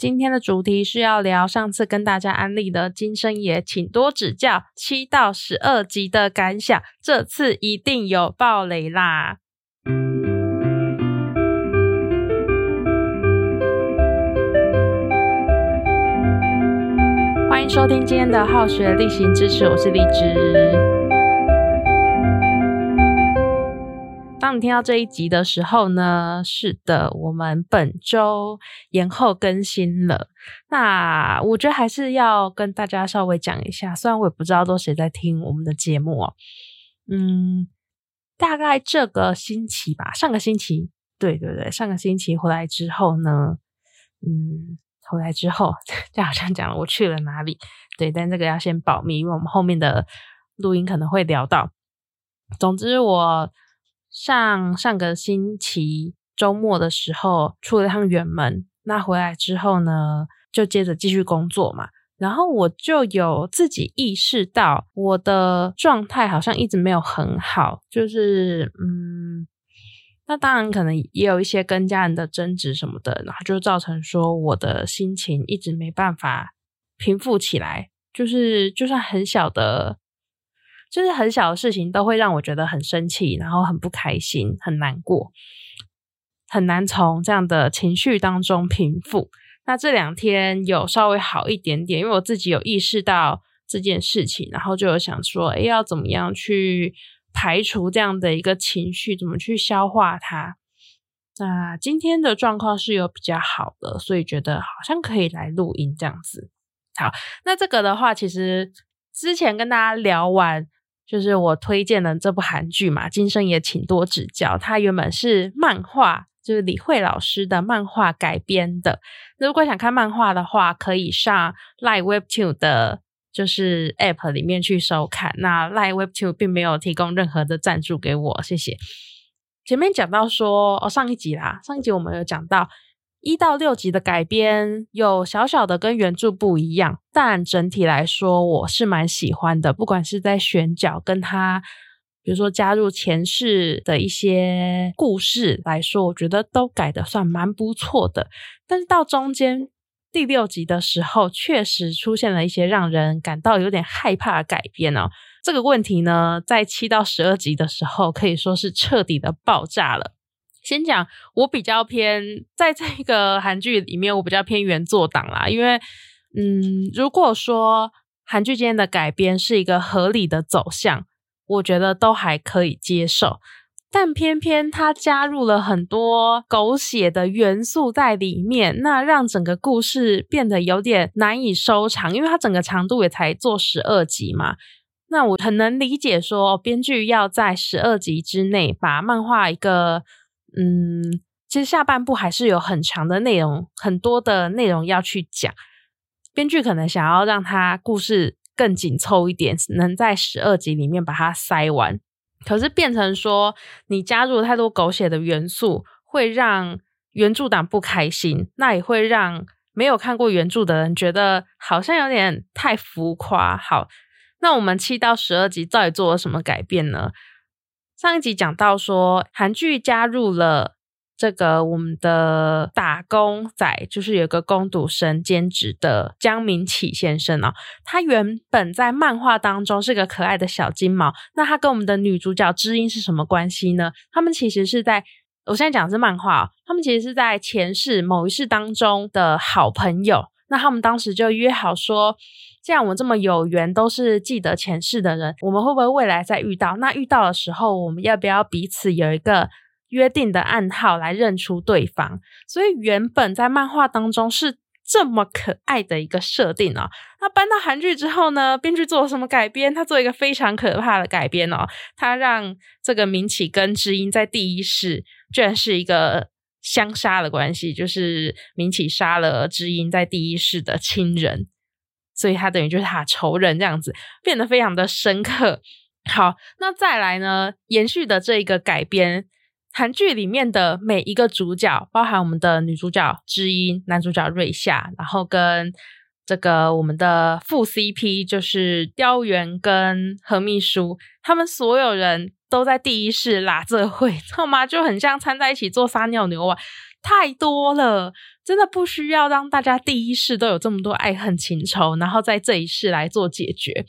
今天的主题是要聊上次跟大家安利的《金生爷，请多指教》七到十二集的感想，这次一定有爆雷啦！欢迎收听今天的好学例行支持，我是荔枝。当你听到这一集的时候呢，是的，我们本周延后更新了。那我觉得还是要跟大家稍微讲一下，虽然我也不知道都谁在听我们的节目哦。嗯，大概这个星期吧，上个星期，对对对，上个星期回来之后呢，嗯，回来之后，就好像讲了我去了哪里，对，但这个要先保密，因为我们后面的录音可能会聊到。总之我。上上个星期周末的时候出了趟远门，那回来之后呢，就接着继续工作嘛。然后我就有自己意识到，我的状态好像一直没有很好，就是嗯，那当然可能也有一些跟家人的争执什么的，然后就造成说我的心情一直没办法平复起来，就是就算很小的。就是很小的事情都会让我觉得很生气，然后很不开心，很难过，很难从这样的情绪当中平复。那这两天有稍微好一点点，因为我自己有意识到这件事情，然后就有想说，哎，要怎么样去排除这样的一个情绪，怎么去消化它？那今天的状况是有比较好的，所以觉得好像可以来录音这样子。好，那这个的话，其实之前跟大家聊完。就是我推荐的这部韩剧嘛，金生也请多指教。它原本是漫画，就是李慧老师的漫画改编的。如果想看漫画的话，可以上 Live Webtoon 的，就是 App 里面去收看。那 Live Web Two 并没有提供任何的赞助给我，谢谢。前面讲到说，哦，上一集啦，上一集我们有讲到。一到六集的改编有小小的跟原著不一样，但整体来说我是蛮喜欢的。不管是在选角跟他，比如说加入前世的一些故事来说，我觉得都改的算蛮不错的。但是到中间第六集的时候，确实出现了一些让人感到有点害怕的改编哦。这个问题呢，在七到十二集的时候，可以说是彻底的爆炸了。先讲，我比较偏在这个韩剧里面，我比较偏原作党啦。因为，嗯，如果说韩剧间的改编是一个合理的走向，我觉得都还可以接受。但偏偏它加入了很多狗血的元素在里面，那让整个故事变得有点难以收场。因为它整个长度也才做十二集嘛，那我很能理解说，编剧要在十二集之内把漫画一个。嗯，其实下半部还是有很长的内容，很多的内容要去讲。编剧可能想要让他故事更紧凑一点，能在十二集里面把它塞完。可是变成说，你加入太多狗血的元素，会让原著党不开心，那也会让没有看过原著的人觉得好像有点太浮夸。好，那我们七到十二集到底做了什么改变呢？上一集讲到说，韩剧加入了这个我们的打工仔，就是有个攻读生兼职的江明启先生哦。他原本在漫画当中是个可爱的小金毛，那他跟我们的女主角知音是什么关系呢？他们其实是在，我现在讲的是漫画，他们其实是在前世某一世当中的好朋友。那他们当时就约好说。既然我们这么有缘，都是记得前世的人，我们会不会未来再遇到？那遇到的时候，我们要不要彼此有一个约定的暗号来认出对方？所以原本在漫画当中是这么可爱的一个设定哦。那搬到韩剧之后呢？编剧做了什么改编？他做一个非常可怕的改编哦。他让这个明启跟知音在第一世居然是一个相杀的关系，就是明启杀了知音在第一世的亲人。所以他等于就是他仇人这样子，变得非常的深刻。好，那再来呢？延续的这一个改编，韩剧里面的每一个主角，包含我们的女主角知音、男主角瑞夏，然后跟这个我们的副 CP 就是雕元跟何秘书，他们所有人都在第一世拉这会，知道吗？就很像掺在一起做撒尿牛丸。太多了，真的不需要让大家第一世都有这么多爱恨情仇，然后在这一世来做解决。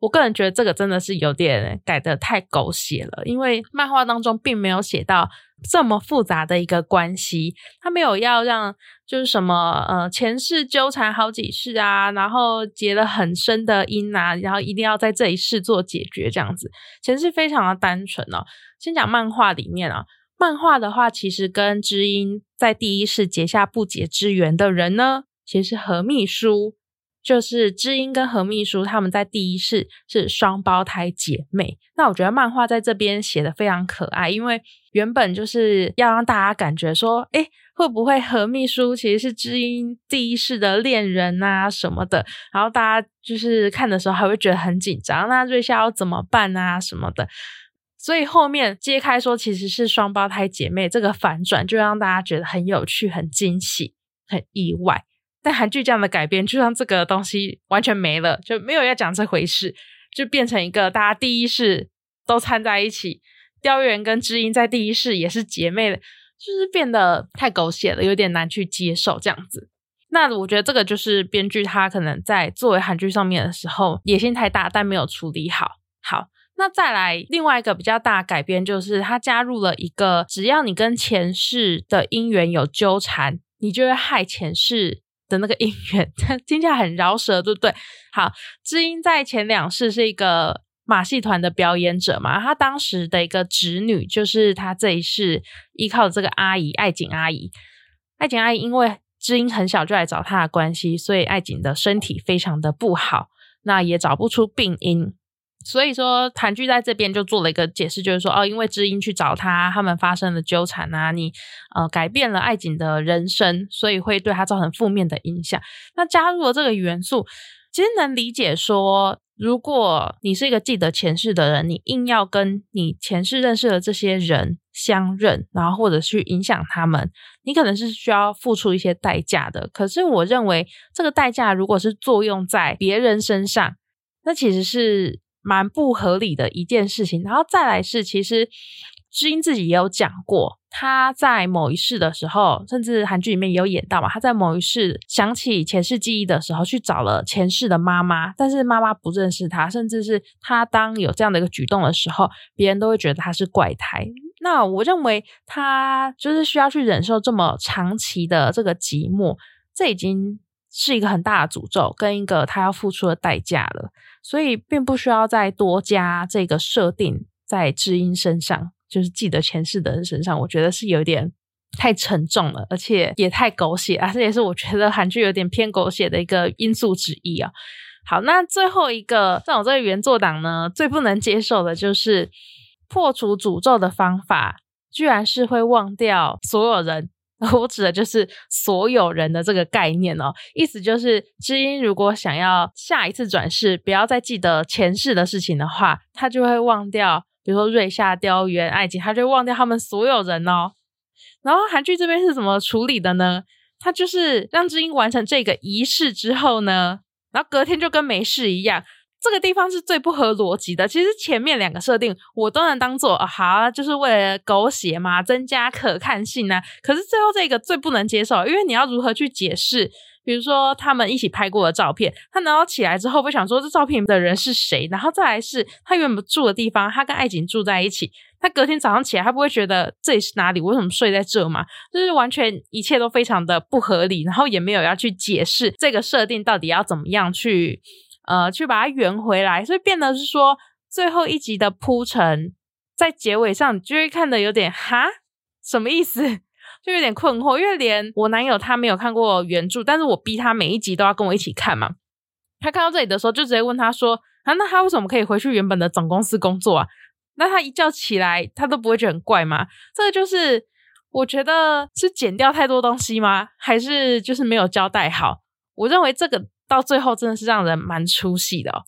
我个人觉得这个真的是有点改的太狗血了，因为漫画当中并没有写到这么复杂的一个关系，他没有要让就是什么呃前世纠缠好几世啊，然后结了很深的因啊，然后一定要在这一世做解决这样子，前世非常的单纯哦。先讲漫画里面啊，漫画的话其实跟知音在第一世结下不解之缘的人呢，其实是何秘书。就是知音跟何秘书他们在第一世是双胞胎姐妹。那我觉得漫画在这边写的非常可爱，因为原本就是要让大家感觉说，哎，会不会何秘书其实是知音第一世的恋人啊什么的？然后大家就是看的时候还会觉得很紧张，那瑞夏要怎么办啊什么的？所以后面揭开说其实是双胞胎姐妹，这个反转就让大家觉得很有趣、很惊喜、很意外。但韩剧这样的改编，就让这个东西完全没了，就没有要讲这回事，就变成一个大家第一世都掺在一起，雕原跟知音在第一世也是姐妹的，就是变得太狗血了，有点难去接受这样子。那我觉得这个就是编剧他可能在作为韩剧上面的时候野心太大，但没有处理好。好，那再来另外一个比较大改变，就是他加入了一个，只要你跟前世的姻缘有纠缠，你就会害前世。的那个姻缘，听起来很饶舌，对不对？好，知音在前两世是一个马戏团的表演者嘛，他当时的一个侄女就是他这一世依靠这个阿姨爱景阿姨。爱景阿姨因为知音很小就来找他的关系，所以爱景的身体非常的不好，那也找不出病因。所以说，韩剧在这边就做了一个解释，就是说，哦，因为知音去找他，他们发生了纠缠啊，你呃改变了爱景的人生，所以会对他造成负面的影响。那加入了这个元素，其实能理解说，如果你是一个记得前世的人，你硬要跟你前世认识的这些人相认，然后或者去影响他们，你可能是需要付出一些代价的。可是我认为，这个代价如果是作用在别人身上，那其实是。蛮不合理的一件事情，然后再来是，其实知音自己也有讲过，他在某一世的时候，甚至韩剧里面也有演到嘛，他在某一世想起前世记忆的时候，去找了前世的妈妈，但是妈妈不认识他，甚至是他当有这样的一个举动的时候，别人都会觉得他是怪胎。那我认为他就是需要去忍受这么长期的这个寂寞，这已经是一个很大的诅咒，跟一个他要付出的代价了。所以并不需要再多加这个设定在知音身上，就是记得前世的人身上，我觉得是有点太沉重了，而且也太狗血啊！这也是我觉得韩剧有点偏狗血的一个因素之一啊。好，那最后一个让我这个原作党呢最不能接受的就是破除诅咒的方法，居然是会忘掉所有人。我指的就是所有人的这个概念哦，意思就是知音如果想要下一次转世不要再记得前世的事情的话，他就会忘掉，比如说瑞夏、雕原、爱情，他就忘掉他们所有人哦。然后韩剧这边是怎么处理的呢？他就是让知音完成这个仪式之后呢，然后隔天就跟没事一样。这个地方是最不合逻辑的。其实前面两个设定我都能当做啊，好，就是为了狗血嘛，增加可看性呢。可是最后这个最不能接受，因为你要如何去解释？比如说他们一起拍过的照片，他拿到起来之后会想说这照片的人是谁？然后再来是他原本住的地方，他跟爱景住在一起，他隔天早上起来，他不会觉得这里是哪里？为什么睡在这嘛？就是完全一切都非常的不合理，然后也没有要去解释这个设定到底要怎么样去。呃，去把它圆回来，所以变得是说最后一集的铺陈，在结尾上就会看的有点哈，什么意思？就有点困惑，因为连我男友他没有看过原著，但是我逼他每一集都要跟我一起看嘛。他看到这里的时候，就直接问他说：“啊，那他为什么可以回去原本的总公司工作啊？那他一觉起来，他都不会觉得很怪吗？”这个就是我觉得是剪掉太多东西吗？还是就是没有交代好？我认为这个。到最后真的是让人蛮出戏的，哦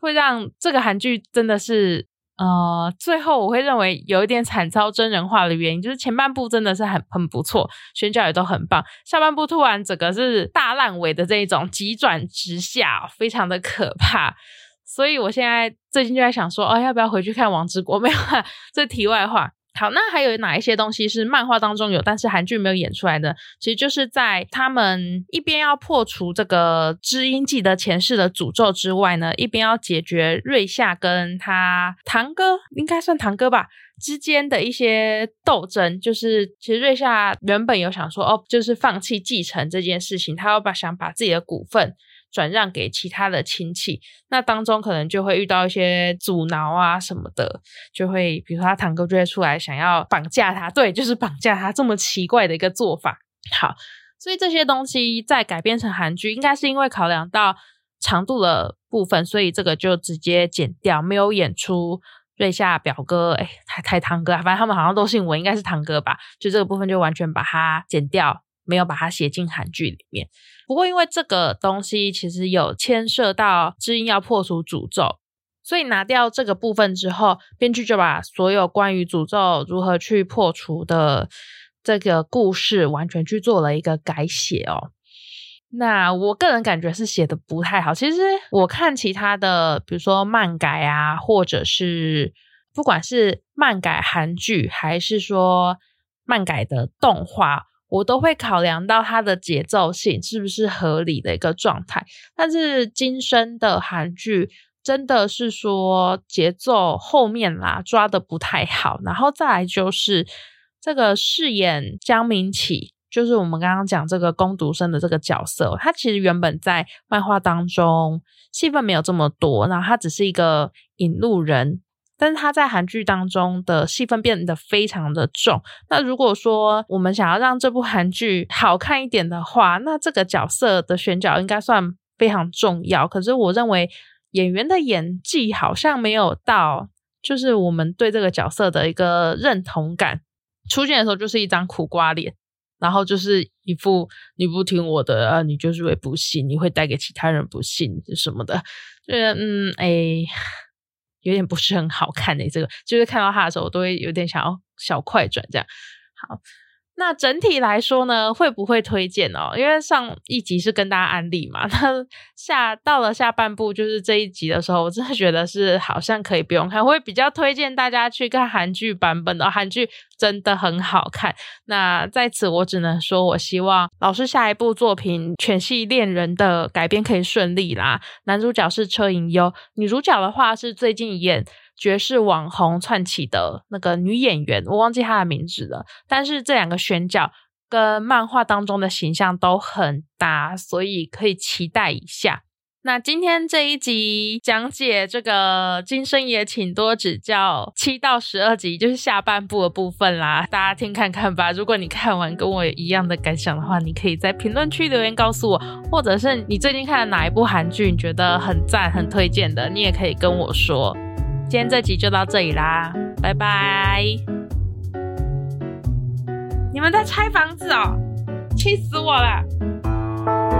会让这个韩剧真的是呃，最后我会认为有一点惨遭真人化的原因，就是前半部真的是很很不错，选角也都很棒，下半部突然整个是大烂尾的这一种急转直下，非常的可怕。所以我现在最近就在想说，哦，要不要回去看《王之国》？没有，这题外话。好，那还有哪一些东西是漫画当中有，但是韩剧没有演出来的？其实就是在他们一边要破除这个知音记得前世的诅咒之外呢，一边要解决瑞夏跟他堂哥，应该算堂哥吧，之间的一些斗争。就是其实瑞夏原本有想说，哦，就是放弃继承这件事情，他要把想把自己的股份。转让给其他的亲戚，那当中可能就会遇到一些阻挠啊什么的，就会比如说他堂哥就会出来想要绑架他，对，就是绑架他这么奇怪的一个做法。好，所以这些东西在改编成韩剧，应该是因为考量到长度的部分，所以这个就直接剪掉，没有演出瑞夏表哥，哎，太太堂哥，反正他们好像都姓文，应该是堂哥吧，就这个部分就完全把它剪掉。没有把它写进韩剧里面。不过，因为这个东西其实有牵涉到知音要破除诅咒，所以拿掉这个部分之后，编剧就把所有关于诅咒如何去破除的这个故事完全去做了一个改写哦。那我个人感觉是写的不太好。其实我看其他的，比如说漫改啊，或者是不管是漫改韩剧，还是说漫改的动画。我都会考量到它的节奏性是不是合理的一个状态，但是今生的韩剧真的是说节奏后面啦抓的不太好，然后再来就是这个饰演江明启，就是我们刚刚讲这个攻读生的这个角色，他其实原本在漫画当中戏份没有这么多，然后他只是一个引路人。但是他在韩剧当中的戏份变得非常的重。那如果说我们想要让这部韩剧好看一点的话，那这个角色的选角应该算非常重要。可是我认为演员的演技好像没有到，就是我们对这个角色的一个认同感出现的时候，就是一张苦瓜脸，然后就是一副你不听我的啊，你就是会不幸，你会带给其他人不幸什么的。就是嗯，哎。有点不是很好看的，这个就是看到他的时候，我都会有点想要小快转这样。好。那整体来说呢，会不会推荐哦？因为上一集是跟大家安利嘛，那下到了下半部就是这一集的时候，我真的觉得是好像可以不用看，会比较推荐大家去看韩剧版本的韩剧，真的很好看。那在此我只能说，我希望老师下一部作品《犬系恋人》的改编可以顺利啦。男主角是车银优，女主角的话是最近演。爵士网红串起的那个女演员，我忘记她的名字了。但是这两个选角跟漫画当中的形象都很搭，所以可以期待一下。那今天这一集讲解这个《今生也请多指教》七到十二集，就是下半部的部分啦，大家听看看吧。如果你看完跟我一样的感想的话，你可以在评论区留言告诉我，或者是你最近看了哪一部韩剧，你觉得很赞、很推荐的，你也可以跟我说。今天这集就到这里啦拜拜。你们在拆房子哦气死我了。